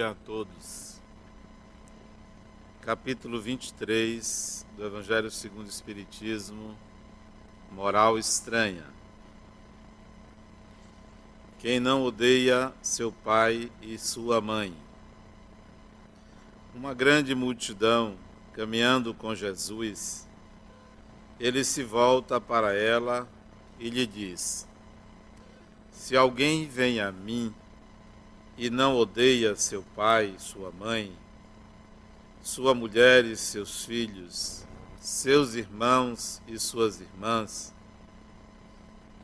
dia a todos. Capítulo 23 do Evangelho segundo o Espiritismo, Moral Estranha. Quem não odeia seu pai e sua mãe. Uma grande multidão caminhando com Jesus, ele se volta para ela e lhe diz: Se alguém vem a mim e não odeia seu pai, sua mãe, sua mulher e seus filhos, seus irmãos e suas irmãs,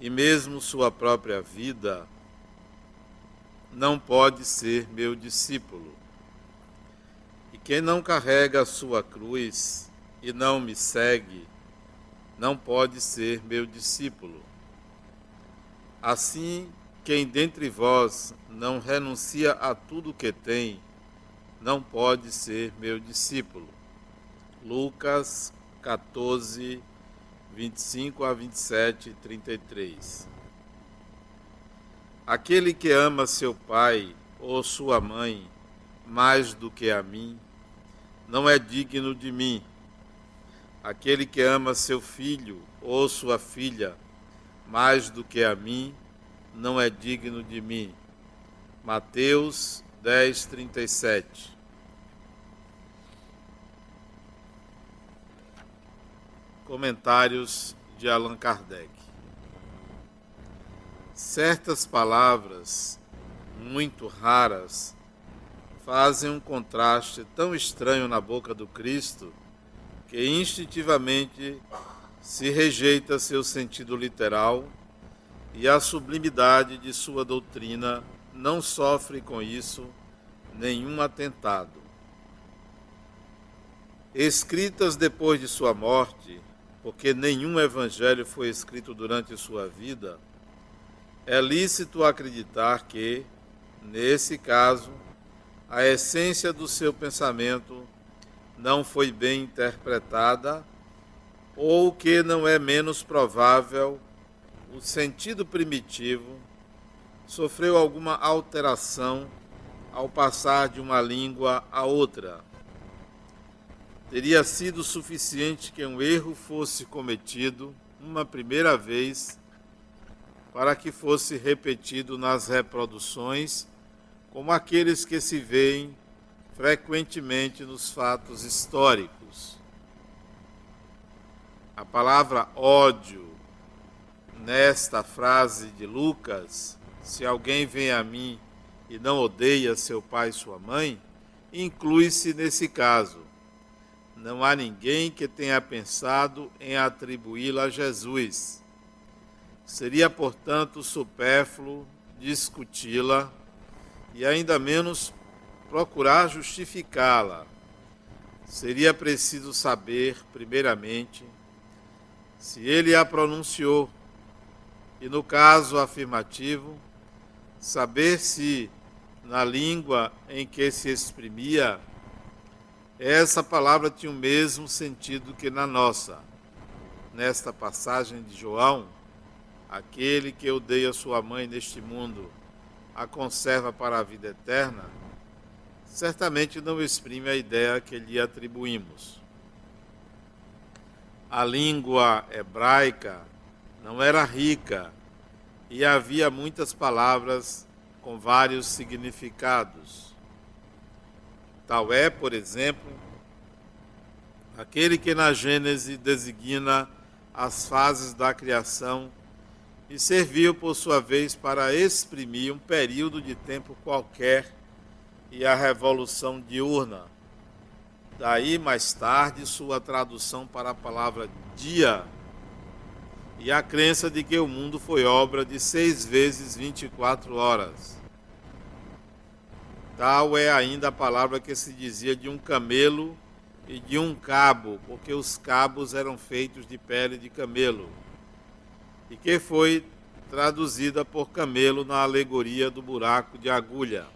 e mesmo sua própria vida, não pode ser meu discípulo. E quem não carrega a sua cruz e não me segue, não pode ser meu discípulo. Assim, quem dentre vós não renuncia a tudo que tem, não pode ser meu discípulo. Lucas 14, 25 a 27 e 33. Aquele que ama seu pai ou sua mãe mais do que a mim, não é digno de mim. Aquele que ama seu filho ou sua filha mais do que a mim, não é digno de mim. Mateus 10, 37. Comentários de Allan Kardec. Certas palavras, muito raras, fazem um contraste tão estranho na boca do Cristo que instintivamente se rejeita seu sentido literal e a sublimidade de sua doutrina não sofre com isso nenhum atentado. Escritas depois de sua morte, porque nenhum evangelho foi escrito durante sua vida, é lícito acreditar que, nesse caso, a essência do seu pensamento não foi bem interpretada, ou que não é menos provável o sentido primitivo sofreu alguma alteração ao passar de uma língua a outra. Teria sido suficiente que um erro fosse cometido uma primeira vez para que fosse repetido nas reproduções, como aqueles que se veem frequentemente nos fatos históricos. A palavra ódio nesta frase de Lucas, se alguém vem a mim e não odeia seu pai e sua mãe, inclui-se nesse caso. Não há ninguém que tenha pensado em atribuí-la a Jesus. Seria, portanto, supérfluo discuti-la e ainda menos procurar justificá-la. Seria preciso saber, primeiramente, se ele a pronunciou e no caso afirmativo, saber se na língua em que se exprimia essa palavra tinha o mesmo sentido que na nossa. Nesta passagem de João, aquele que odeia sua mãe neste mundo a conserva para a vida eterna, certamente não exprime a ideia que lhe atribuímos. A língua hebraica não era rica e havia muitas palavras com vários significados. Tal é, por exemplo, aquele que na Gênese designa as fases da criação e serviu, por sua vez, para exprimir um período de tempo qualquer e a revolução diurna. Daí, mais tarde, sua tradução para a palavra dia e a crença de que o mundo foi obra de seis vezes 24 horas. Tal é ainda a palavra que se dizia de um camelo e de um cabo, porque os cabos eram feitos de pele de camelo, e que foi traduzida por camelo na alegoria do buraco de agulha.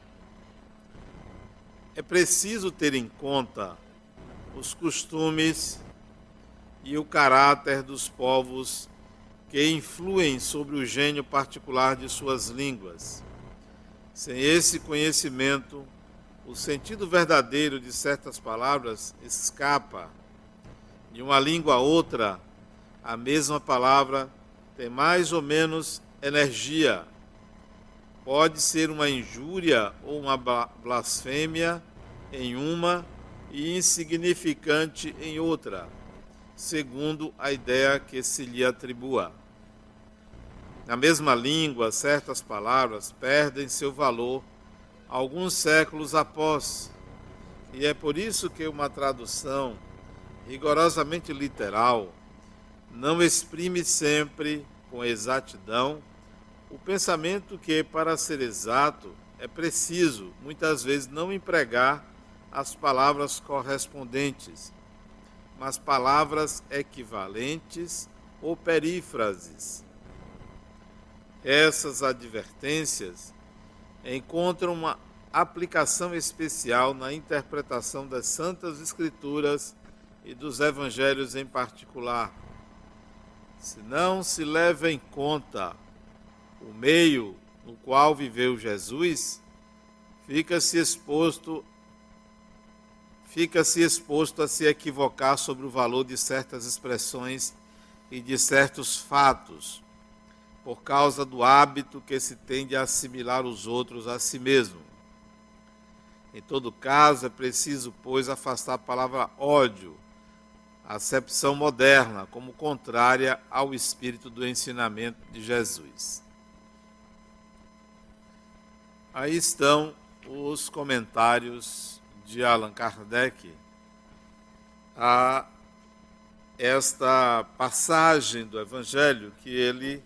É preciso ter em conta os costumes e o caráter dos povos que influem sobre o gênio particular de suas línguas. Sem esse conhecimento, o sentido verdadeiro de certas palavras escapa. De uma língua a outra, a mesma palavra tem mais ou menos energia. Pode ser uma injúria ou uma blasfêmia em uma e insignificante em outra, segundo a ideia que se lhe atribua. Na mesma língua, certas palavras perdem seu valor alguns séculos após, e é por isso que uma tradução rigorosamente literal não exprime sempre com exatidão o pensamento que, para ser exato, é preciso, muitas vezes, não empregar as palavras correspondentes, mas palavras equivalentes ou perífrases. Essas advertências encontram uma aplicação especial na interpretação das Santas Escrituras e dos Evangelhos em particular. Se não se leva em conta o meio no qual viveu Jesus, fica-se exposto fica-se exposto a se equivocar sobre o valor de certas expressões e de certos fatos, por causa do hábito que se tem de assimilar os outros a si mesmo. Em todo caso, é preciso, pois, afastar a palavra ódio, a acepção moderna, como contrária ao espírito do ensinamento de Jesus. Aí estão os comentários de Allan Kardec a esta passagem do Evangelho que ele,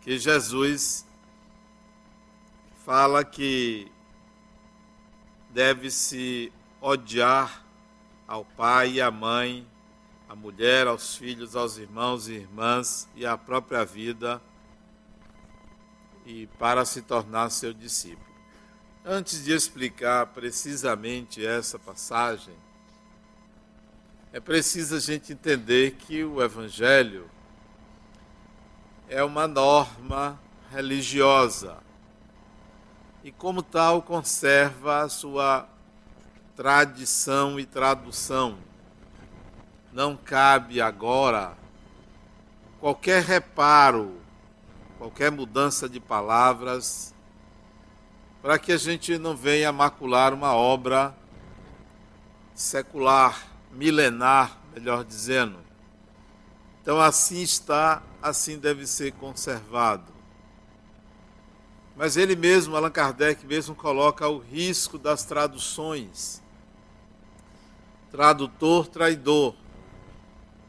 que Jesus fala que deve-se odiar ao pai e à mãe, à mulher, aos filhos, aos irmãos e irmãs e à própria vida, e para se tornar seu discípulo. Antes de explicar precisamente essa passagem, é preciso a gente entender que o Evangelho é uma norma religiosa e, como tal, conserva a sua tradição e tradução. Não cabe agora qualquer reparo, qualquer mudança de palavras para que a gente não venha macular uma obra secular, milenar, melhor dizendo. Então, assim está, assim deve ser conservado. Mas ele mesmo, Allan Kardec, mesmo coloca o risco das traduções. Tradutor, traidor.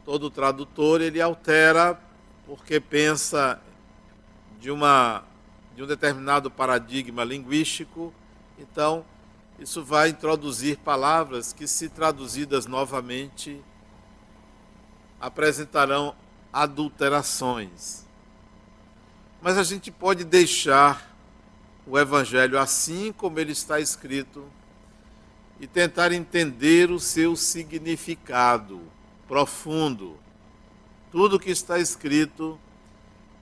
Todo tradutor ele altera porque pensa de uma de um determinado paradigma linguístico. Então, isso vai introduzir palavras que, se traduzidas novamente, apresentarão adulterações. Mas a gente pode deixar o Evangelho assim como ele está escrito e tentar entender o seu significado profundo. Tudo que está escrito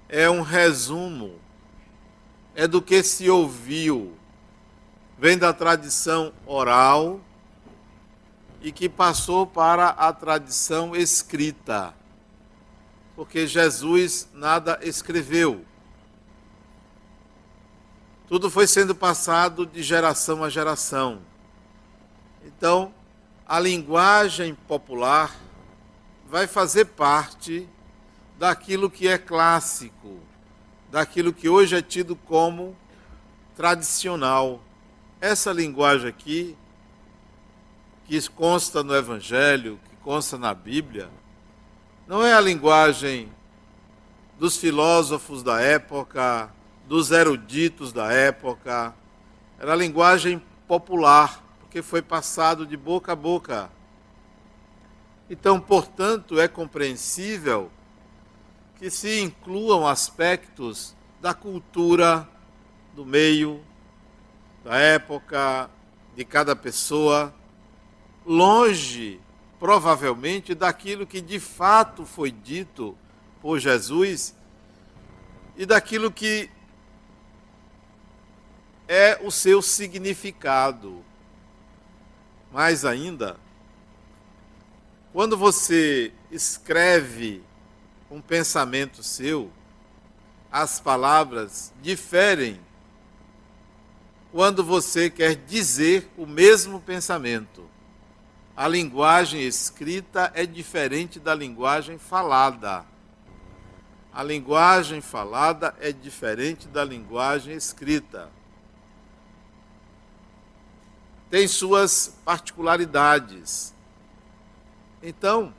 é um resumo é do que se ouviu. Vem da tradição oral e que passou para a tradição escrita. Porque Jesus nada escreveu. Tudo foi sendo passado de geração a geração. Então, a linguagem popular vai fazer parte daquilo que é clássico daquilo que hoje é tido como tradicional. Essa linguagem aqui, que consta no Evangelho, que consta na Bíblia, não é a linguagem dos filósofos da época, dos eruditos da época, era a linguagem popular, porque foi passado de boca a boca. Então, portanto, é compreensível que se incluam aspectos da cultura, do meio, da época, de cada pessoa, longe, provavelmente, daquilo que de fato foi dito por Jesus e daquilo que é o seu significado. Mais ainda, quando você escreve um pensamento seu, as palavras diferem quando você quer dizer o mesmo pensamento. A linguagem escrita é diferente da linguagem falada. A linguagem falada é diferente da linguagem escrita. Tem suas particularidades. Então,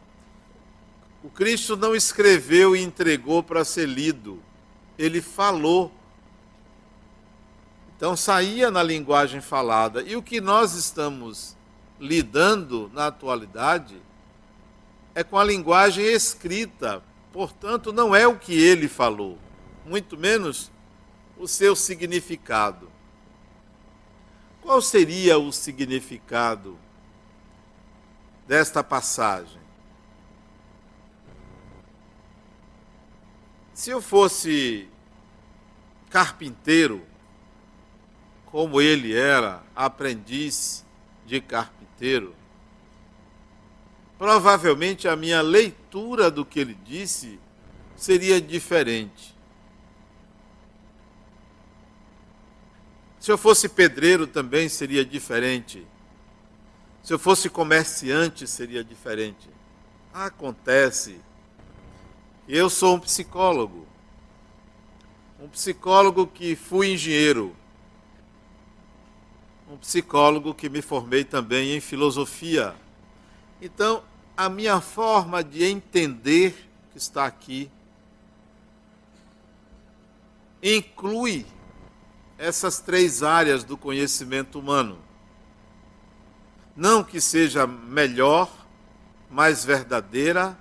o Cristo não escreveu e entregou para ser lido ele falou. Então saía na linguagem falada. E o que nós estamos lidando na atualidade é com a linguagem escrita. Portanto, não é o que ele falou, muito menos o seu significado. Qual seria o significado desta passagem? Se eu fosse carpinteiro, como ele era aprendiz de carpinteiro, provavelmente a minha leitura do que ele disse seria diferente. Se eu fosse pedreiro também seria diferente. Se eu fosse comerciante seria diferente. Acontece eu sou um psicólogo. Um psicólogo que fui engenheiro. Um psicólogo que me formei também em filosofia. Então, a minha forma de entender que está aqui inclui essas três áreas do conhecimento humano. Não que seja melhor, mais verdadeira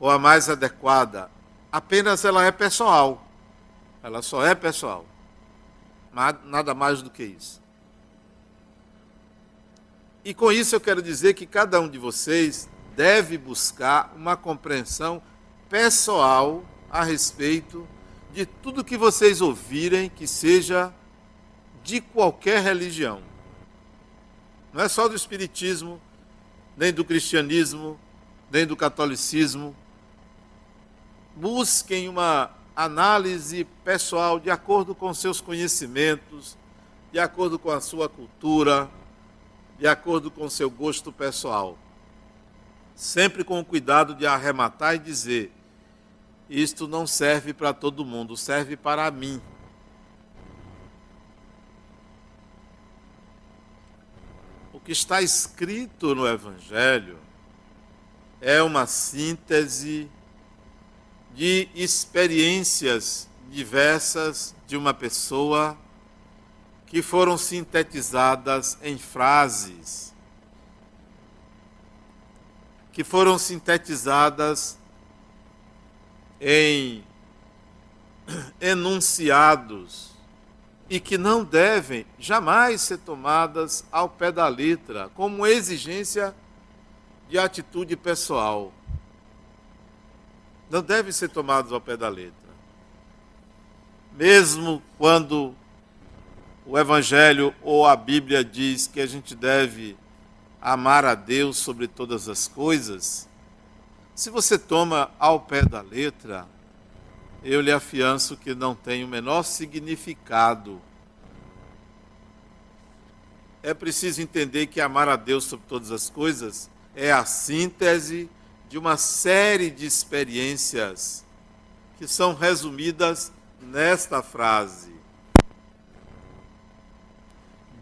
ou a mais adequada, apenas ela é pessoal. Ela só é pessoal. Nada mais do que isso. E com isso eu quero dizer que cada um de vocês deve buscar uma compreensão pessoal a respeito de tudo que vocês ouvirem que seja de qualquer religião. Não é só do espiritismo, nem do cristianismo, nem do catolicismo, busquem uma análise pessoal de acordo com seus conhecimentos, de acordo com a sua cultura, de acordo com seu gosto pessoal. Sempre com o cuidado de arrematar e dizer: isto não serve para todo mundo, serve para mim. O que está escrito no Evangelho é uma síntese de experiências diversas de uma pessoa que foram sintetizadas em frases, que foram sintetizadas em enunciados e que não devem jamais ser tomadas ao pé da letra como exigência de atitude pessoal não devem ser tomados ao pé da letra. Mesmo quando o Evangelho ou a Bíblia diz que a gente deve amar a Deus sobre todas as coisas, se você toma ao pé da letra, eu lhe afianço que não tem o menor significado. É preciso entender que amar a Deus sobre todas as coisas é a síntese de uma série de experiências que são resumidas nesta frase.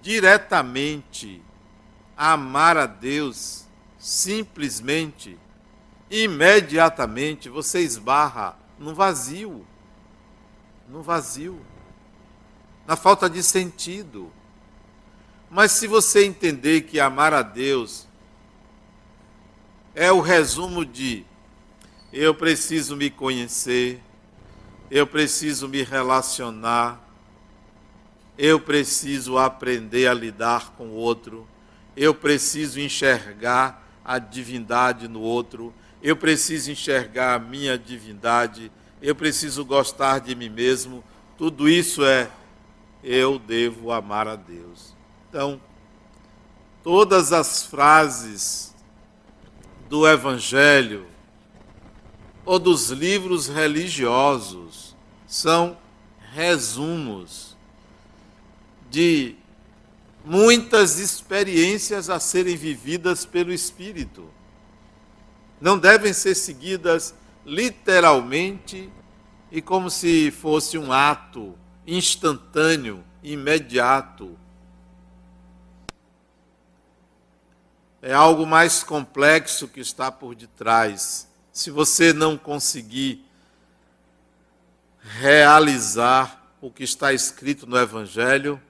Diretamente amar a Deus, simplesmente, imediatamente, você esbarra no vazio. No vazio. Na falta de sentido. Mas se você entender que amar a Deus é o resumo de eu preciso me conhecer, eu preciso me relacionar, eu preciso aprender a lidar com o outro, eu preciso enxergar a divindade no outro, eu preciso enxergar a minha divindade, eu preciso gostar de mim mesmo. Tudo isso é eu devo amar a Deus. Então, todas as frases do Evangelho ou dos livros religiosos são resumos de muitas experiências a serem vividas pelo Espírito. Não devem ser seguidas literalmente e como se fosse um ato instantâneo, imediato. É algo mais complexo que está por detrás. Se você não conseguir realizar o que está escrito no Evangelho,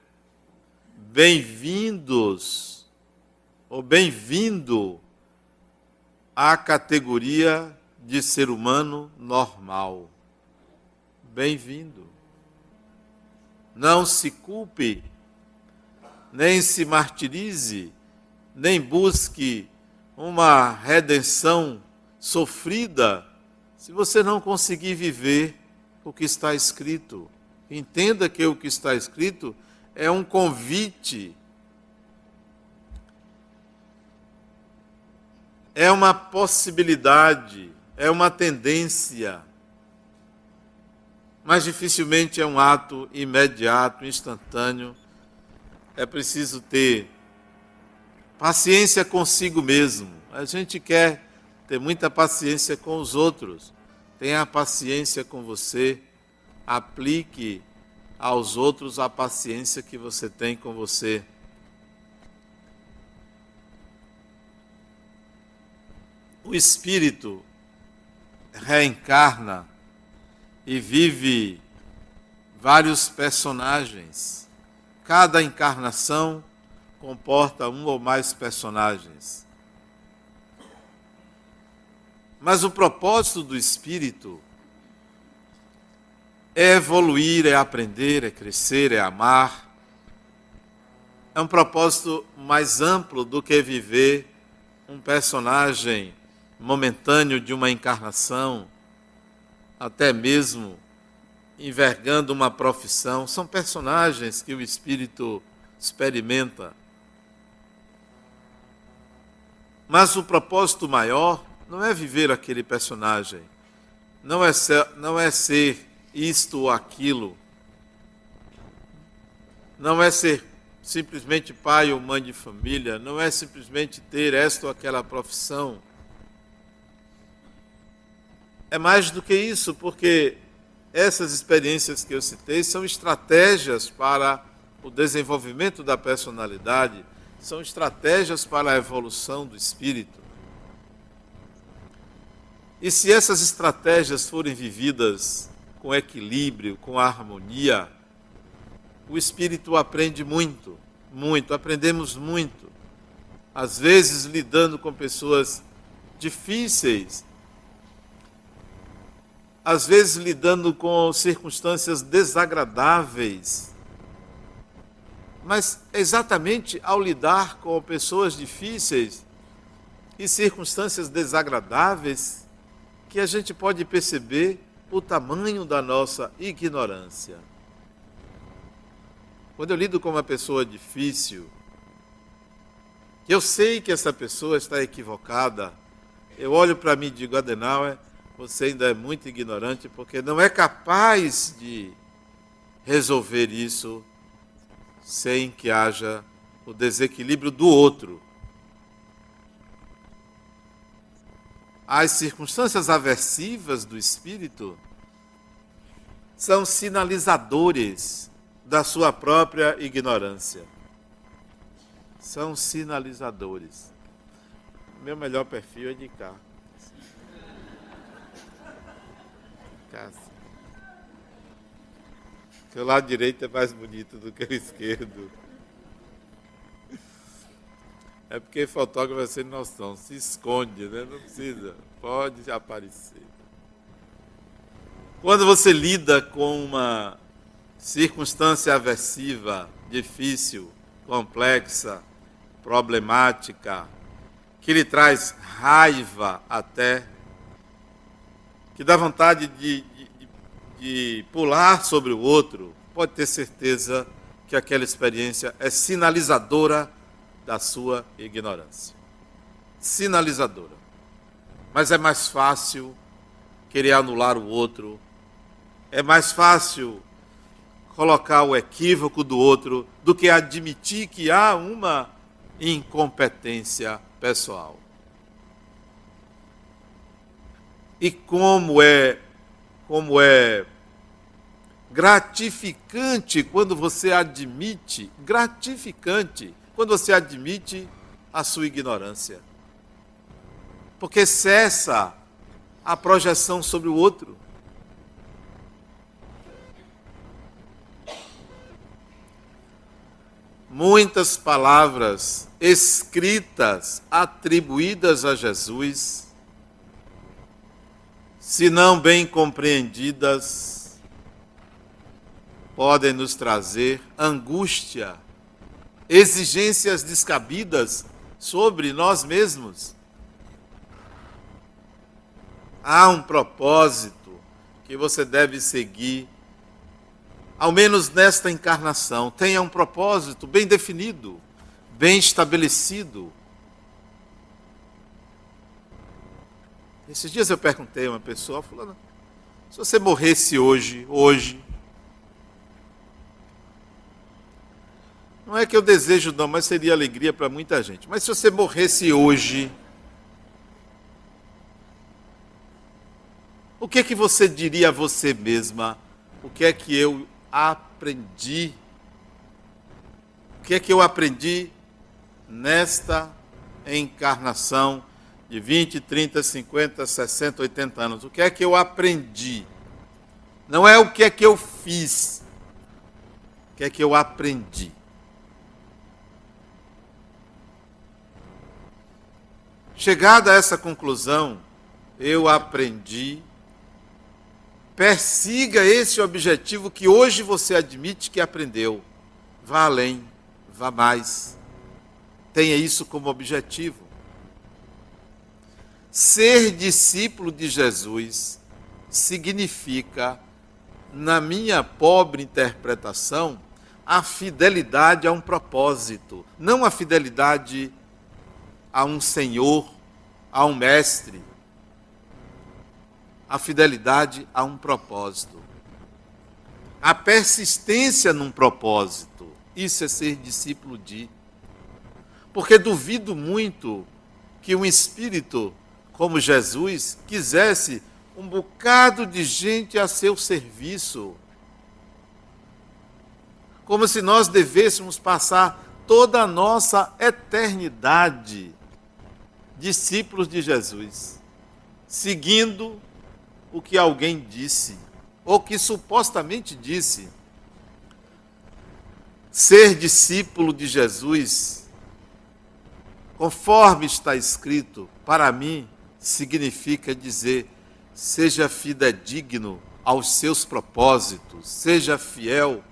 bem-vindos, ou bem-vindo à categoria de ser humano normal. Bem-vindo. Não se culpe, nem se martirize, nem busque uma redenção sofrida se você não conseguir viver o que está escrito. Entenda que o que está escrito é um convite, é uma possibilidade, é uma tendência, mas dificilmente é um ato imediato, instantâneo. É preciso ter paciência consigo mesmo. A gente quer ter muita paciência com os outros. Tenha paciência com você. Aplique aos outros a paciência que você tem com você. O espírito reencarna e vive vários personagens. Cada encarnação comporta um ou mais personagens. Mas o propósito do espírito é evoluir, é aprender, é crescer, é amar. É um propósito mais amplo do que viver um personagem momentâneo de uma encarnação, até mesmo envergando uma profissão. São personagens que o espírito experimenta. Mas o propósito maior não é viver aquele personagem, não é ser, não é ser isto ou aquilo. Não é ser simplesmente pai ou mãe de família, não é simplesmente ter esta ou aquela profissão. É mais do que isso, porque essas experiências que eu citei são estratégias para o desenvolvimento da personalidade, são estratégias para a evolução do espírito. E se essas estratégias forem vividas com equilíbrio, com harmonia, o espírito aprende muito, muito, aprendemos muito. Às vezes lidando com pessoas difíceis, às vezes lidando com circunstâncias desagradáveis. Mas exatamente ao lidar com pessoas difíceis e circunstâncias desagradáveis que a gente pode perceber o tamanho da nossa ignorância. Quando eu lido com uma pessoa difícil, que eu sei que essa pessoa está equivocada, eu olho para mim e digo, Adenauer, você ainda é muito ignorante porque não é capaz de resolver isso sem que haja o desequilíbrio do outro. as circunstâncias aversivas do espírito são sinalizadores da sua própria ignorância. São sinalizadores. Meu melhor perfil é de cá. Seu lado direito é mais bonito do que o esquerdo. É porque fotógrafo é sem noção, se esconde, né? Não precisa, pode aparecer. Quando você lida com uma circunstância aversiva, difícil, complexa, problemática, que lhe traz raiva até, que dá vontade de, de, de pular sobre o outro, pode ter certeza que aquela experiência é sinalizadora da sua ignorância. Sinalizadora. Mas é mais fácil querer anular o outro, é mais fácil colocar o equívoco do outro do que admitir que há uma incompetência pessoal. E como é como é gratificante quando você admite, gratificante quando você admite a sua ignorância. Porque cessa a projeção sobre o outro. Muitas palavras escritas atribuídas a Jesus, se não bem compreendidas, podem nos trazer angústia, exigências descabidas sobre nós mesmos. Há um propósito que você deve seguir, ao menos nesta encarnação. Tenha um propósito bem definido, bem estabelecido. Esses dias eu perguntei a uma pessoa, falando, se você morresse hoje, hoje, não é que eu desejo não, mas seria alegria para muita gente. Mas se você morresse hoje, O que é que você diria a você mesma? O que é que eu aprendi? O que é que eu aprendi nesta encarnação de 20, 30, 50, 60, 80 anos? O que é que eu aprendi? Não é o que é que eu fiz. O que é que eu aprendi? Chegada a essa conclusão, eu aprendi Persiga esse objetivo que hoje você admite que aprendeu. Vá além, vá mais. Tenha isso como objetivo. Ser discípulo de Jesus significa, na minha pobre interpretação, a fidelidade a um propósito, não a fidelidade a um senhor, a um mestre, a fidelidade a um propósito. A persistência num propósito. Isso é ser discípulo de. Porque duvido muito que um espírito como Jesus quisesse um bocado de gente a seu serviço. Como se nós devêssemos passar toda a nossa eternidade discípulos de Jesus, seguindo o que alguém disse, ou que supostamente disse. Ser discípulo de Jesus, conforme está escrito, para mim significa dizer: seja fidedigno aos seus propósitos, seja fiel,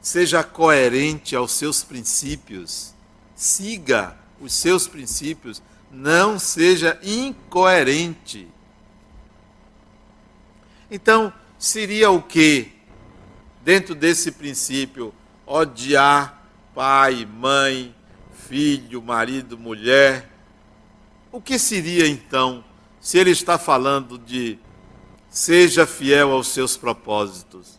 seja coerente aos seus princípios, siga os seus princípios, não seja incoerente. Então, seria o que, dentro desse princípio, odiar pai, mãe, filho, marido, mulher? O que seria então, se ele está falando de seja fiel aos seus propósitos?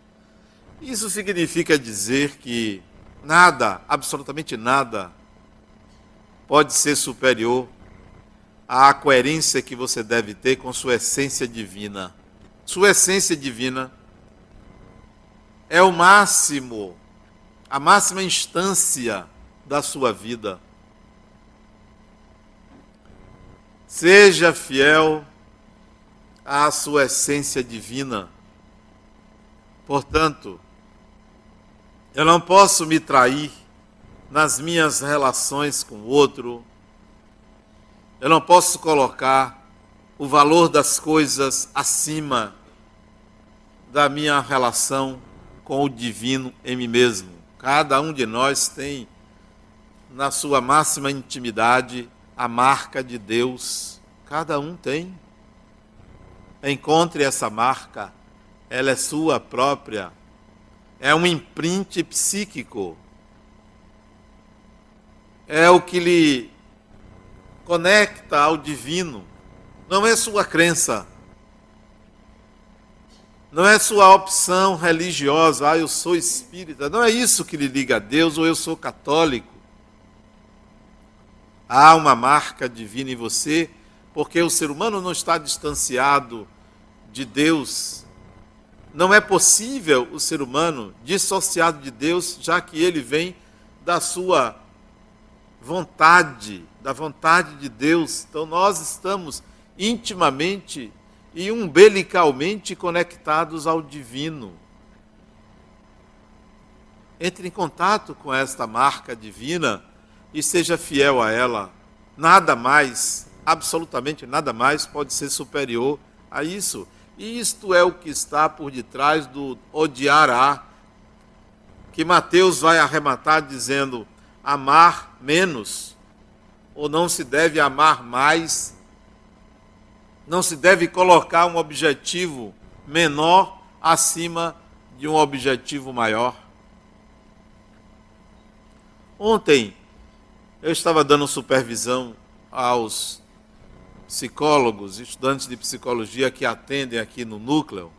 Isso significa dizer que nada, absolutamente nada, pode ser superior à coerência que você deve ter com sua essência divina sua essência divina, é o máximo, a máxima instância da sua vida. Seja fiel à sua essência divina. Portanto, eu não posso me trair nas minhas relações com o outro. Eu não posso colocar o valor das coisas acima da minha relação com o divino em mim mesmo. Cada um de nós tem, na sua máxima intimidade, a marca de Deus. Cada um tem. Encontre essa marca, ela é sua própria. É um imprint psíquico. é o que lhe conecta ao divino, não é sua crença, não é sua opção religiosa, ah, eu sou espírita, não é isso que lhe liga a Deus ou eu sou católico. Há uma marca divina em você, porque o ser humano não está distanciado de Deus. Não é possível o ser humano dissociado de Deus, já que ele vem da sua vontade, da vontade de Deus. Então nós estamos intimamente e umbilicalmente conectados ao divino. Entre em contato com esta marca divina e seja fiel a ela. Nada mais, absolutamente nada mais, pode ser superior a isso. E isto é o que está por detrás do odiará, que Mateus vai arrematar dizendo amar menos, ou não se deve amar mais, não se deve colocar um objetivo menor acima de um objetivo maior. Ontem, eu estava dando supervisão aos psicólogos, estudantes de psicologia que atendem aqui no núcleo.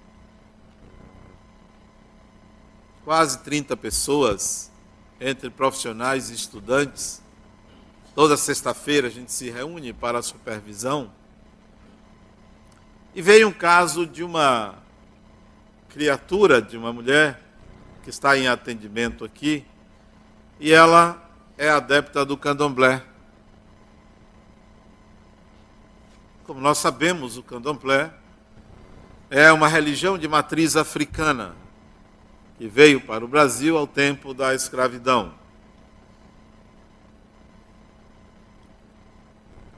Quase 30 pessoas, entre profissionais e estudantes. Toda sexta-feira a gente se reúne para a supervisão. E veio um caso de uma criatura, de uma mulher, que está em atendimento aqui, e ela é adepta do candomblé. Como nós sabemos, o candomblé é uma religião de matriz africana que veio para o Brasil ao tempo da escravidão.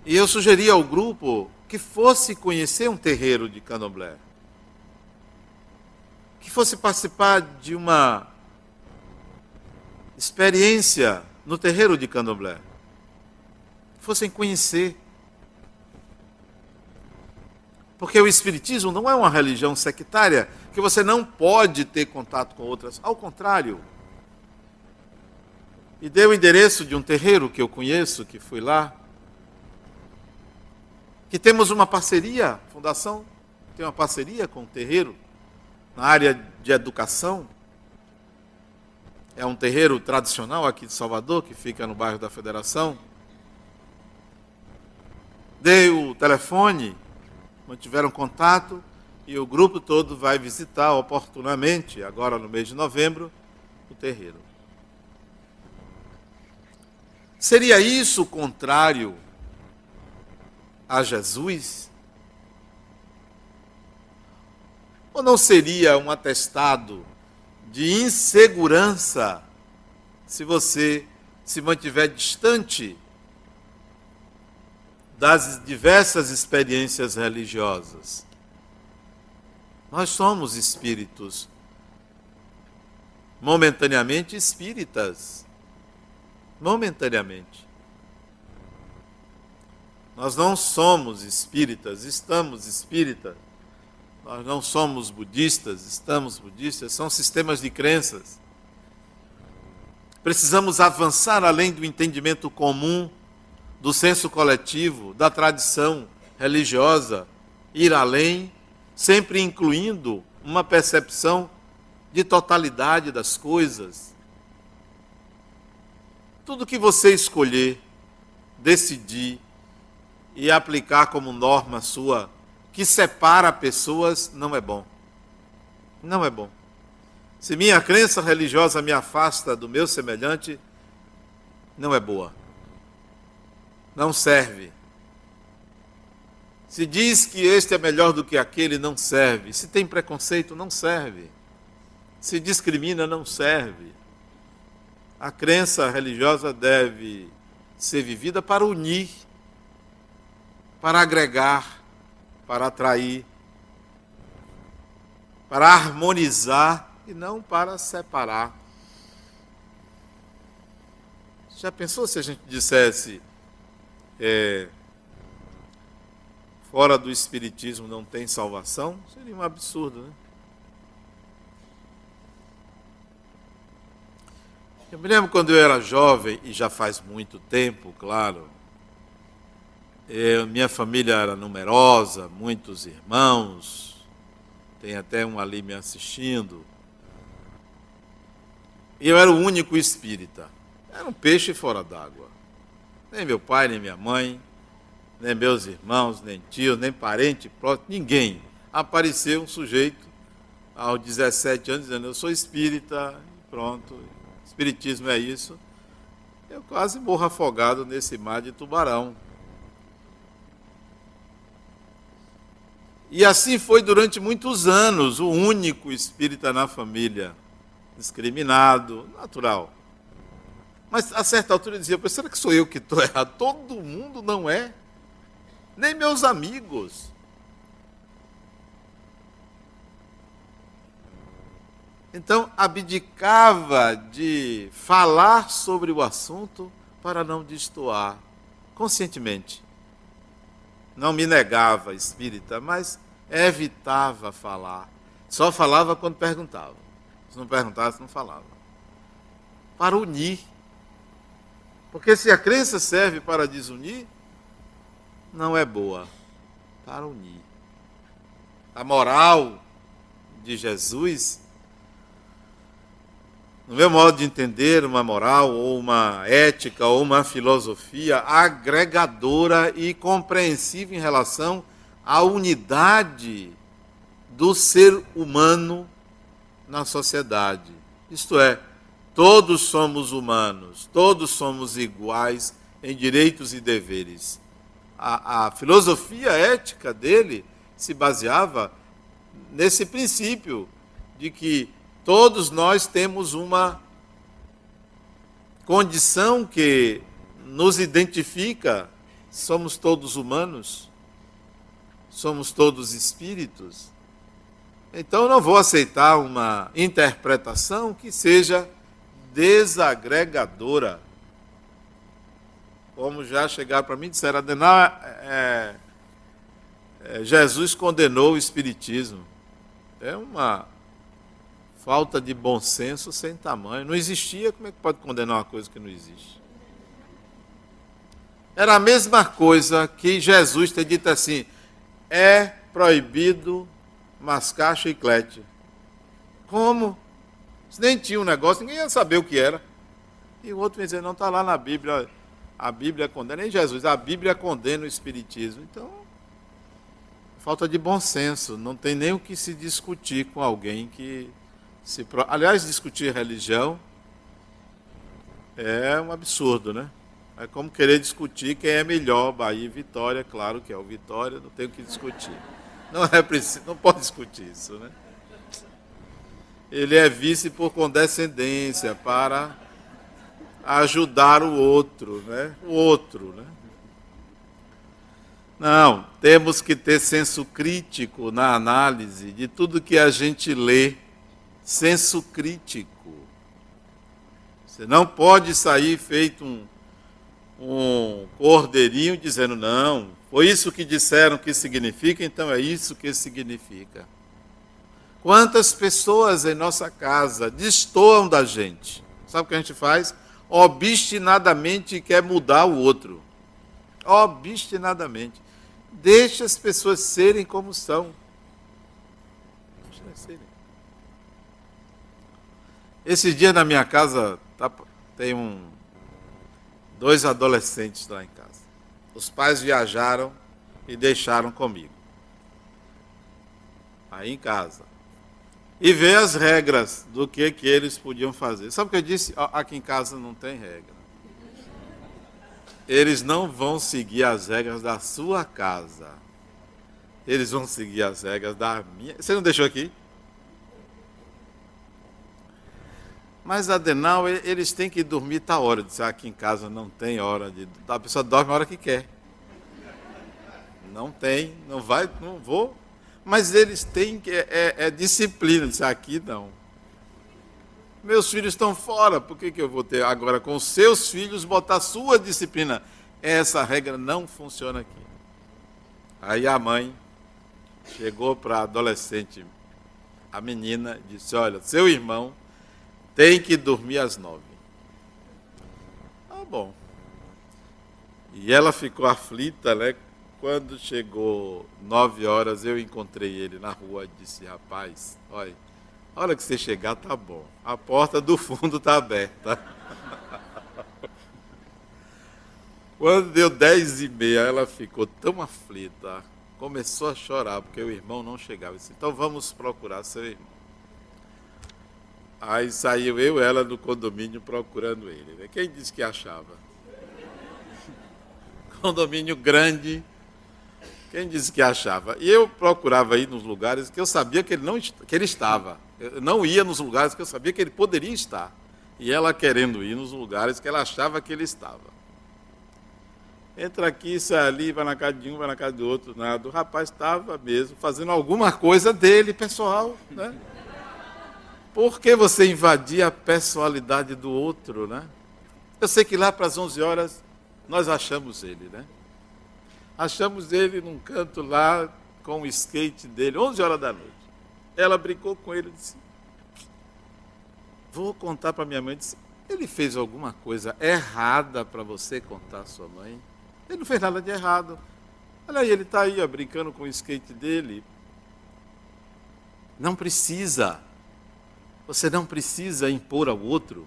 E eu sugeri ao grupo que fosse conhecer um terreiro de candomblé, que fosse participar de uma experiência no terreiro de candomblé. Fossem conhecer. Porque o Espiritismo não é uma religião sectária que você não pode ter contato com outras. Ao contrário. E deu o endereço de um terreiro que eu conheço, que fui lá. Que temos uma parceria, a fundação tem uma parceria com o terreiro na área de educação é um terreiro tradicional aqui de Salvador, que fica no bairro da Federação. Dei o telefone, mantiveram contato e o grupo todo vai visitar oportunamente, agora no mês de novembro, o terreiro. Seria isso contrário a Jesus? Ou não seria um atestado de insegurança se você se mantiver distante das diversas experiências religiosas. Nós somos espíritos, momentaneamente espíritas. Momentaneamente. Nós não somos espíritas, estamos espíritas nós não somos budistas, estamos budistas, são sistemas de crenças. Precisamos avançar além do entendimento comum, do senso coletivo, da tradição religiosa, ir além, sempre incluindo uma percepção de totalidade das coisas. Tudo que você escolher, decidir e aplicar como norma sua que separa pessoas não é bom. Não é bom. Se minha crença religiosa me afasta do meu semelhante, não é boa. Não serve. Se diz que este é melhor do que aquele, não serve. Se tem preconceito, não serve. Se discrimina, não serve. A crença religiosa deve ser vivida para unir, para agregar, para atrair, para harmonizar e não para separar. Já pensou se a gente dissesse é, fora do Espiritismo não tem salvação? Seria um absurdo, né? Eu me lembro quando eu era jovem, e já faz muito tempo, claro, minha família era numerosa, muitos irmãos, tem até um ali me assistindo. E eu era o único espírita. Era um peixe fora d'água. Nem meu pai, nem minha mãe, nem meus irmãos, nem tio, nem parente próximo, ninguém. Apareceu um sujeito aos 17 anos dizendo: Eu sou espírita, pronto, espiritismo é isso. Eu quase morro afogado nesse mar de tubarão. E assim foi durante muitos anos, o único espírita na família discriminado, natural. Mas a certa altura eu dizia, será que sou eu que estou errado? Todo mundo não é. Nem meus amigos. Então, abdicava de falar sobre o assunto para não destoar, conscientemente. Não me negava espírita, mas evitava falar. Só falava quando perguntava. Se não perguntasse, não falava. Para unir. Porque se a crença serve para desunir, não é boa. Para unir. A moral de Jesus, no meu modo de entender, uma moral, ou uma ética, ou uma filosofia agregadora e compreensiva em relação à unidade do ser humano na sociedade. Isto é, todos somos humanos, todos somos iguais em direitos e deveres. A, a filosofia ética dele se baseava nesse princípio de que todos nós temos uma condição que nos identifica, somos todos humanos, somos todos espíritos. Então não vou aceitar uma interpretação que seja desagregadora. Como já chegaram para mim e disseram, Adenal, é, é, Jesus condenou o Espiritismo. É uma falta de bom senso sem tamanho. Não existia, como é que pode condenar uma coisa que não existe? Era a mesma coisa que Jesus ter dito assim: é proibido mascar chiclete. Como? Se nem tinha um negócio, ninguém ia saber o que era. E o outro ia dizer, não, está lá na Bíblia, a Bíblia condena, nem Jesus, a Bíblia condena o Espiritismo. Então, falta de bom senso, não tem nem o que se discutir com alguém que se. Aliás, discutir religião é um absurdo, né? É como querer discutir quem é melhor, Bahia e Vitória, claro que é o Vitória, não tem o que discutir. Não é preciso, não pode discutir isso, né? Ele é vice por condescendência para ajudar o outro, né? O outro, né? Não, temos que ter senso crítico na análise de tudo que a gente lê. Senso crítico. Você não pode sair feito um, um cordeirinho dizendo, não, foi isso que disseram que significa, então é isso que significa. Quantas pessoas em nossa casa destoam da gente? Sabe o que a gente faz? Obstinadamente quer mudar o outro. Obstinadamente. Deixa as pessoas serem como são. Deixa elas serem. Esse dia na minha casa tá, tem um, dois adolescentes lá em casa. Os pais viajaram e deixaram comigo. Aí em casa. E ver as regras do que, que eles podiam fazer. Sabe o que eu disse? Aqui em casa não tem regra. Eles não vão seguir as regras da sua casa. Eles vão seguir as regras da minha. Você não deixou aqui? Mas, Adenal, eles têm que dormir tal hora. Disse, aqui em casa não tem hora de. A pessoa dorme a hora que quer. Não tem, não vai, não vou. Mas eles têm que. É, é, é disciplina. Disse, aqui não. Meus filhos estão fora, por que, que eu vou ter agora com seus filhos botar sua disciplina? Essa regra não funciona aqui. Aí a mãe chegou para a adolescente, a menina, disse: Olha, seu irmão tem que dormir às nove. Tá bom. E ela ficou aflita, né? Quando chegou nove horas, eu encontrei ele na rua e disse, rapaz, olha, a hora que você chegar tá bom. A porta do fundo tá aberta. Quando deu dez e meia, ela ficou tão aflita, começou a chorar, porque o irmão não chegava. disse, então vamos procurar seu irmão. Aí saiu eu e ela do condomínio procurando ele. Né? Quem disse que achava? Condomínio grande. Quem disse que achava? E eu procurava ir nos lugares que eu sabia que ele, não, que ele estava. Eu não ia nos lugares que eu sabia que ele poderia estar. E ela querendo ir nos lugares que ela achava que ele estava. Entra aqui, sai ali, vai na casa de um, vai na casa do outro, nada. O rapaz estava mesmo fazendo alguma coisa dele, pessoal, né? Por que você invadir a personalidade do outro, né? Eu sei que lá para as 11 horas nós achamos ele, né? Achamos ele num canto lá com o skate dele, 11 horas da noite. Ela brincou com ele e disse: Vou contar para minha mãe. Disse, ele fez alguma coisa errada para você contar à sua mãe? Ele não fez nada de errado. Olha aí, ele está aí ó, brincando com o skate dele. Não precisa. Você não precisa impor ao outro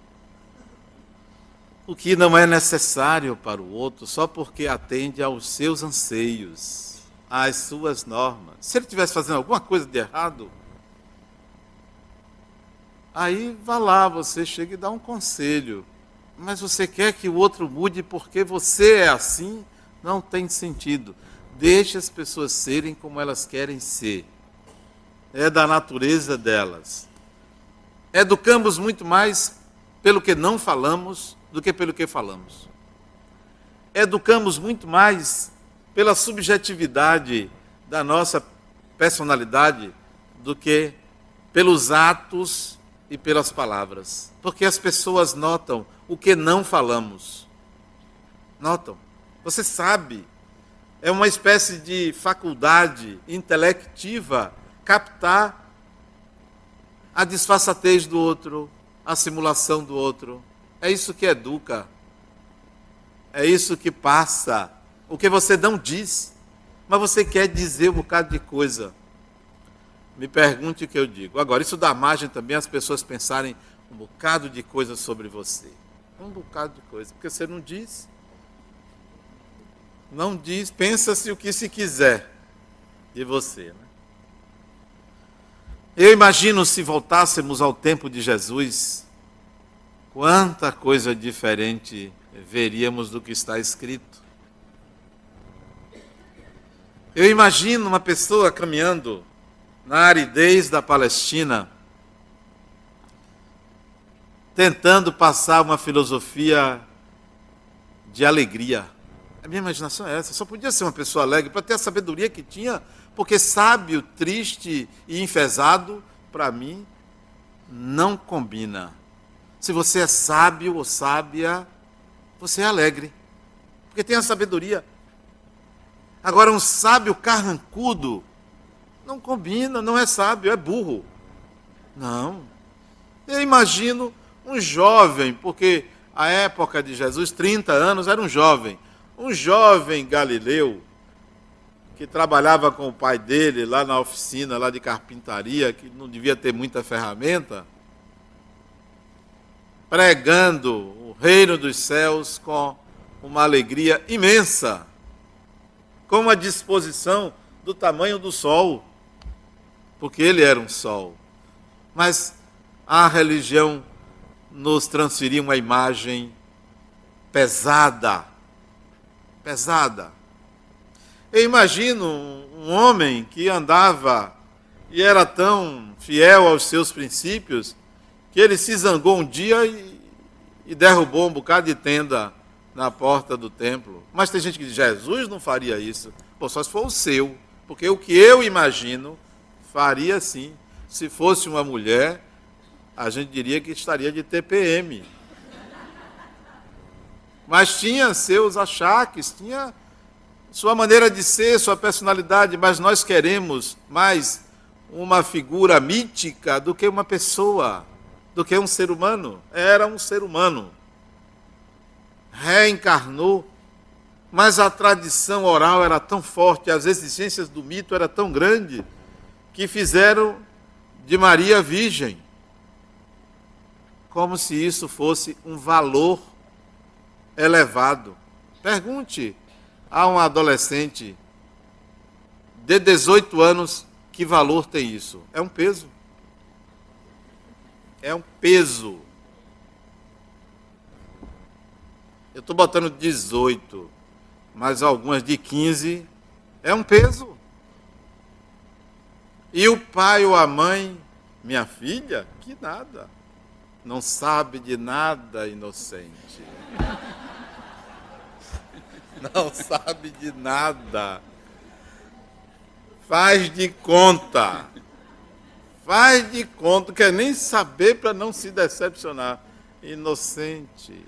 o que não é necessário para o outro só porque atende aos seus anseios, às suas normas. Se ele estivesse fazendo alguma coisa de errado, aí vá lá, você chega e dá um conselho. Mas você quer que o outro mude porque você é assim? Não tem sentido. Deixe as pessoas serem como elas querem ser. É da natureza delas. Educamos muito mais pelo que não falamos do que pelo que falamos. Educamos muito mais pela subjetividade da nossa personalidade do que pelos atos e pelas palavras. Porque as pessoas notam o que não falamos. Notam. Você sabe, é uma espécie de faculdade intelectiva captar a disfarçatez do outro, a simulação do outro. É isso que educa. É isso que passa. O que você não diz, mas você quer dizer um bocado de coisa. Me pergunte o que eu digo. Agora, isso dá margem também às pessoas pensarem um bocado de coisa sobre você. Um bocado de coisa, porque você não diz não diz, pensa-se o que se quiser de você. Né? Eu imagino se voltássemos ao tempo de Jesus, quanta coisa diferente veríamos do que está escrito. Eu imagino uma pessoa caminhando na aridez da Palestina, tentando passar uma filosofia de alegria. A minha imaginação é essa. Só podia ser uma pessoa alegre para ter a sabedoria que tinha, porque sábio, triste e enfesado, para mim, não combina. Se você é sábio ou sábia, você é alegre, porque tem a sabedoria. Agora, um sábio carrancudo não combina, não é sábio, é burro. Não. Eu imagino um jovem, porque a época de Jesus, 30 anos, era um jovem um jovem galileu que trabalhava com o pai dele lá na oficina lá de carpintaria, que não devia ter muita ferramenta, pregando o reino dos céus com uma alegria imensa, com uma disposição do tamanho do sol, porque ele era um sol. Mas a religião nos transferiu uma imagem pesada, pesada. Eu imagino um homem que andava e era tão fiel aos seus princípios que ele se zangou um dia e, e derrubou um bocado de tenda na porta do templo. Mas tem gente que diz: Jesus não faria isso. Pô, só se for o seu. Porque o que eu imagino faria sim. Se fosse uma mulher, a gente diria que estaria de TPM mas tinha seus achaques, tinha sua maneira de ser, sua personalidade, mas nós queremos mais uma figura mítica do que uma pessoa, do que um ser humano. Era um ser humano. reencarnou, mas a tradição oral era tão forte, as exigências do mito eram tão grandes, que fizeram de Maria virgem, como se isso fosse um valor elevado. Pergunte a um adolescente de 18 anos que valor tem isso. É um peso. É um peso. Eu estou botando 18, mas algumas de 15 é um peso. E o pai ou a mãe, minha filha, que nada. Não sabe de nada, inocente. Não sabe de nada. Faz de conta. Faz de conta, quer nem saber para não se decepcionar. Inocente.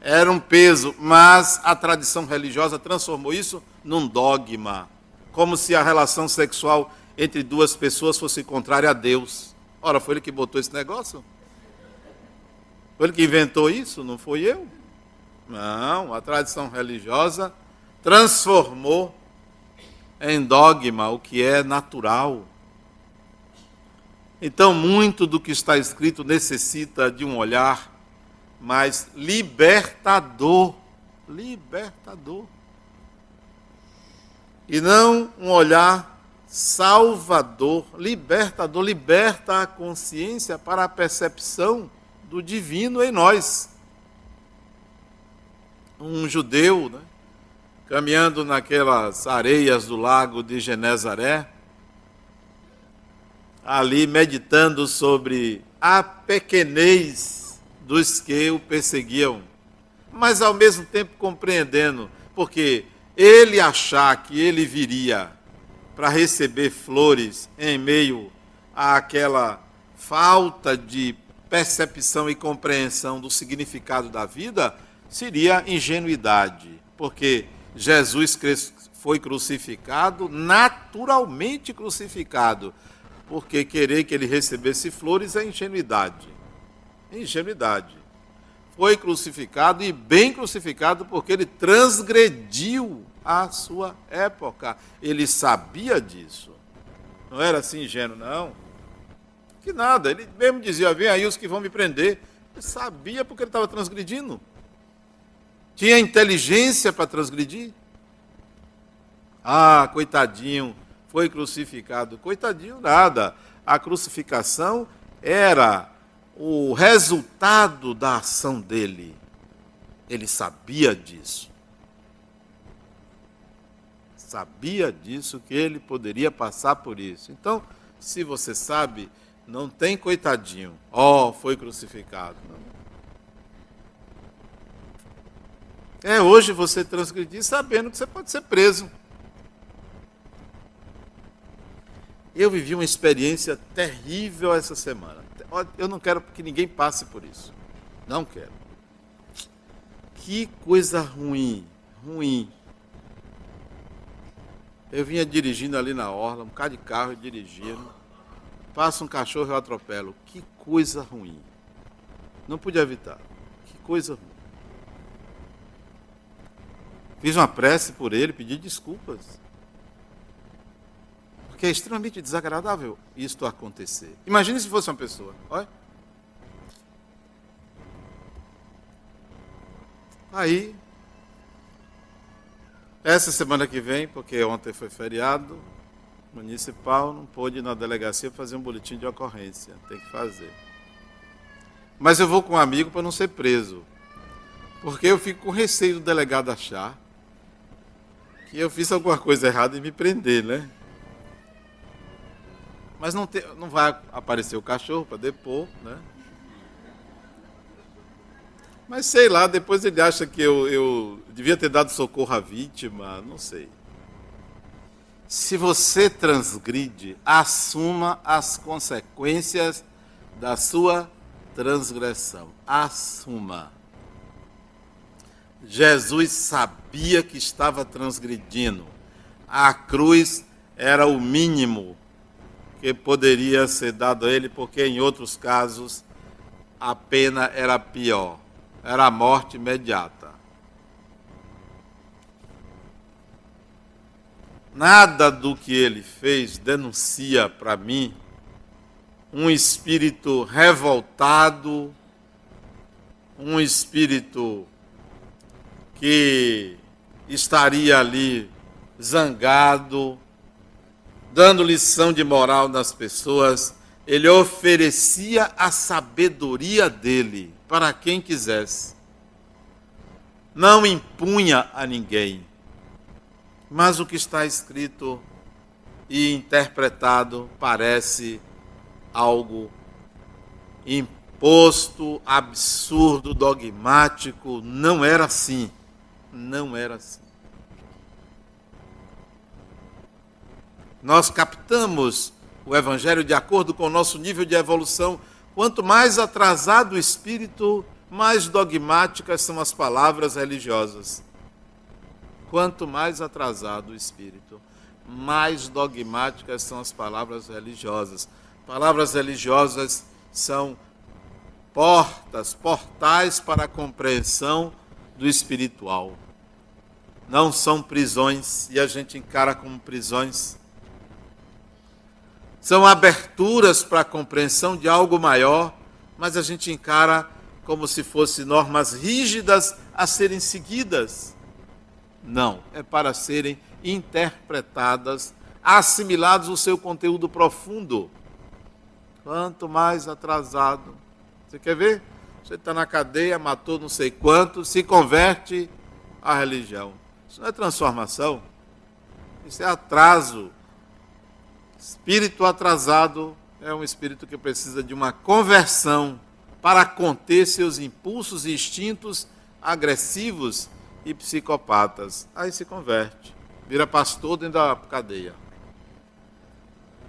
Era um peso, mas a tradição religiosa transformou isso num dogma. Como se a relação sexual entre duas pessoas fosse contrária a Deus. Ora, foi ele que botou esse negócio? Foi ele que inventou isso? Não foi eu? Não, a tradição religiosa transformou em dogma o que é natural. Então, muito do que está escrito necessita de um olhar mais libertador. Libertador. E não um olhar salvador, libertador, liberta a consciência para a percepção do divino em nós. Um judeu, né, caminhando naquelas areias do lago de Genezaré, ali meditando sobre a pequenez dos que o perseguiam, mas ao mesmo tempo compreendendo, porque ele achar que ele viria para receber flores em meio àquela falta de percepção e compreensão do significado da vida, seria ingenuidade, porque Jesus foi crucificado, naturalmente crucificado, porque querer que ele recebesse flores é ingenuidade. Ingenuidade. Foi crucificado e bem crucificado porque ele transgrediu a sua época. Ele sabia disso. Não era assim ingênuo, não. Que nada. Ele mesmo dizia: vem aí os que vão me prender. Ele sabia porque ele estava transgredindo. Tinha inteligência para transgredir. Ah, coitadinho, foi crucificado. Coitadinho, nada. A crucificação era o resultado da ação dele. Ele sabia disso sabia disso, que ele poderia passar por isso. Então, se você sabe, não tem coitadinho, oh, foi crucificado. Não. É hoje você transgredir sabendo que você pode ser preso. Eu vivi uma experiência terrível essa semana. Eu não quero que ninguém passe por isso. Não quero. Que coisa ruim, ruim. Eu vinha dirigindo ali na orla, um bocado de carro dirigindo. Passa um cachorro e eu atropelo. Que coisa ruim. Não podia evitar. Que coisa ruim. Fiz uma prece por ele, pedi desculpas. Porque é extremamente desagradável isto acontecer. Imagine se fosse uma pessoa. Olha. Aí essa semana que vem, porque ontem foi feriado municipal, não pôde ir na delegacia fazer um boletim de ocorrência. Tem que fazer. Mas eu vou com um amigo para não ser preso. Porque eu fico com receio do delegado achar que eu fiz alguma coisa errada e me prender, né? Mas não, te, não vai aparecer o cachorro para depor, né? Mas sei lá, depois ele acha que eu, eu devia ter dado socorro à vítima, não sei. Se você transgride, assuma as consequências da sua transgressão. Assuma. Jesus sabia que estava transgredindo. A cruz era o mínimo que poderia ser dado a ele, porque em outros casos a pena era pior, era a morte imediata. Nada do que ele fez denuncia para mim um espírito revoltado, um espírito que estaria ali zangado, dando lição de moral nas pessoas. Ele oferecia a sabedoria dele para quem quisesse. Não impunha a ninguém. Mas o que está escrito e interpretado parece algo imposto, absurdo, dogmático. Não era assim. Não era assim. Nós captamos o Evangelho de acordo com o nosso nível de evolução. Quanto mais atrasado o espírito, mais dogmáticas são as palavras religiosas. Quanto mais atrasado o espírito, mais dogmáticas são as palavras religiosas. Palavras religiosas são portas, portais para a compreensão do espiritual. Não são prisões e a gente encara como prisões. São aberturas para a compreensão de algo maior, mas a gente encara como se fossem normas rígidas a serem seguidas. Não, é para serem interpretadas, assimilados o seu conteúdo profundo. Quanto mais atrasado. Você quer ver? Você está na cadeia, matou não sei quanto, se converte à religião. Isso não é transformação. Isso é atraso. Espírito atrasado é um espírito que precisa de uma conversão para conter seus impulsos e instintos agressivos e psicopatas. Aí se converte, vira pastor dentro da cadeia.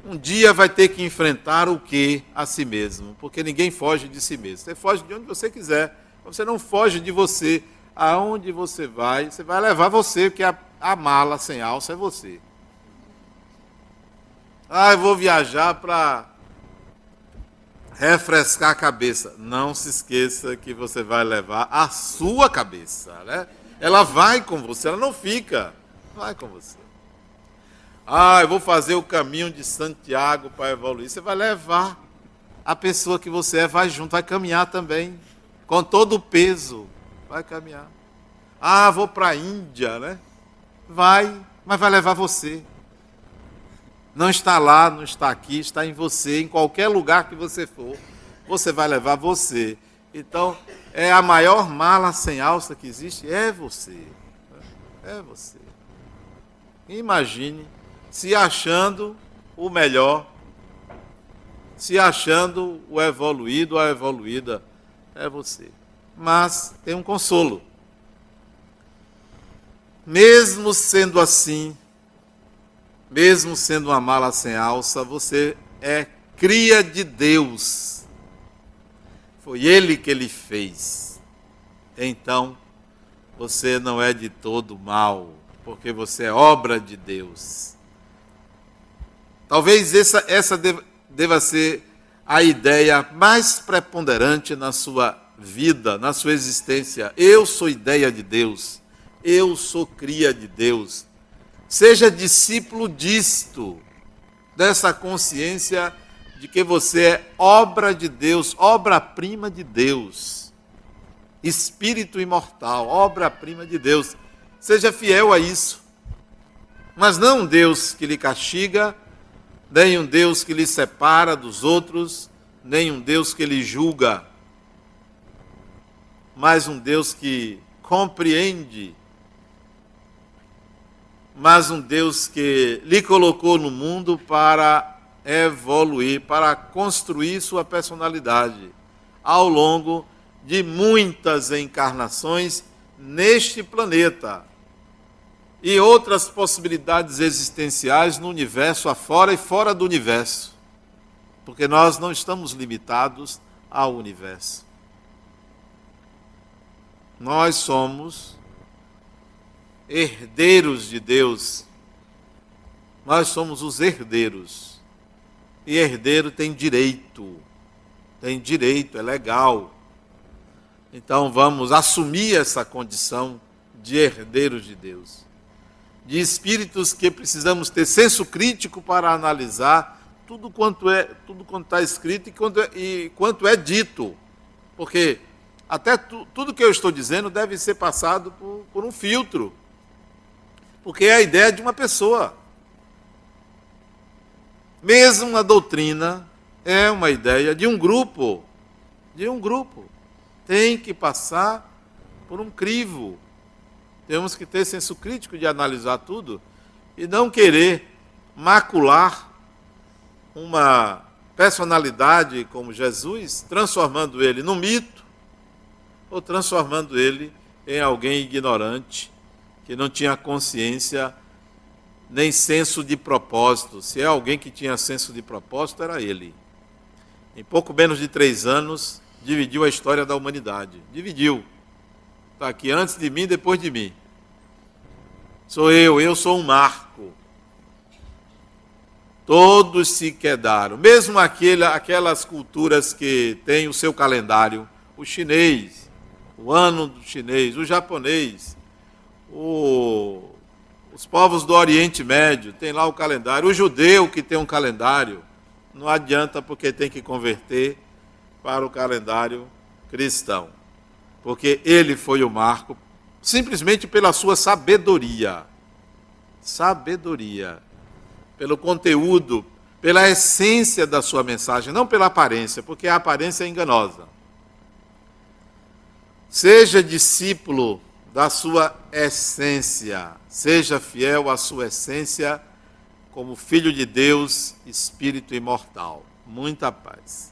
Um dia vai ter que enfrentar o que a si mesmo, porque ninguém foge de si mesmo. Você foge de onde você quiser, você não foge de você. Aonde você vai, você vai levar você, porque a, a mala sem alça é você. Ah, eu vou viajar para refrescar a cabeça. Não se esqueça que você vai levar a sua cabeça, né? Ela vai com você, ela não fica. Vai com você. Ah, eu vou fazer o caminho de Santiago para evoluir. Você vai levar a pessoa que você é, vai junto, vai caminhar também, com todo o peso. Vai caminhar. Ah, vou para a Índia, né? Vai, mas vai levar você. Não está lá, não está aqui, está em você, em qualquer lugar que você for, você vai levar você. Então, é a maior mala sem alça que existe, é você. É você. Imagine se achando o melhor, se achando o evoluído, a evoluída, é você. Mas tem um consolo. Mesmo sendo assim, mesmo sendo uma mala sem alça, você é cria de Deus. Foi Ele que Ele fez. Então, você não é de todo mal, porque você é obra de Deus. Talvez essa, essa deva, ser a ideia mais preponderante na sua vida, na sua existência. Eu sou ideia de Deus. Eu sou cria de Deus. Seja discípulo disto, dessa consciência de que você é obra de Deus, obra-prima de Deus, espírito imortal, obra-prima de Deus. Seja fiel a isso. Mas não um Deus que lhe castiga, nem um Deus que lhe separa dos outros, nem um Deus que lhe julga, mas um Deus que compreende. Mas um Deus que lhe colocou no mundo para evoluir, para construir sua personalidade. Ao longo de muitas encarnações neste planeta e outras possibilidades existenciais no universo afora e fora do universo. Porque nós não estamos limitados ao universo. Nós somos herdeiros de Deus. Nós somos os herdeiros. E herdeiro tem direito. Tem direito, é legal. Então vamos assumir essa condição de herdeiros de Deus. De espíritos que precisamos ter senso crítico para analisar tudo quanto é tudo quanto está escrito e quanto é, e quanto é dito, porque até tu, tudo que eu estou dizendo deve ser passado por, por um filtro, porque é a ideia de uma pessoa. Mesmo a doutrina é uma ideia de um grupo, de um grupo. Tem que passar por um crivo. Temos que ter senso crítico de analisar tudo e não querer macular uma personalidade como Jesus, transformando ele num mito ou transformando ele em alguém ignorante que não tinha consciência nem senso de propósito. Se é alguém que tinha senso de propósito, era ele. Em pouco menos de três anos, dividiu a história da humanidade. Dividiu. Está aqui antes de mim, depois de mim. Sou eu, eu sou um marco. Todos se quedaram, mesmo aquele, aquelas culturas que têm o seu calendário, o chinês, o ano do chinês, o japonês, o os povos do Oriente Médio têm lá o calendário. O judeu que tem um calendário, não adianta porque tem que converter para o calendário cristão. Porque ele foi o marco simplesmente pela sua sabedoria. Sabedoria. Pelo conteúdo, pela essência da sua mensagem, não pela aparência, porque a aparência é enganosa. Seja discípulo da sua essência. Seja fiel à sua essência como filho de Deus, espírito imortal. Muita paz.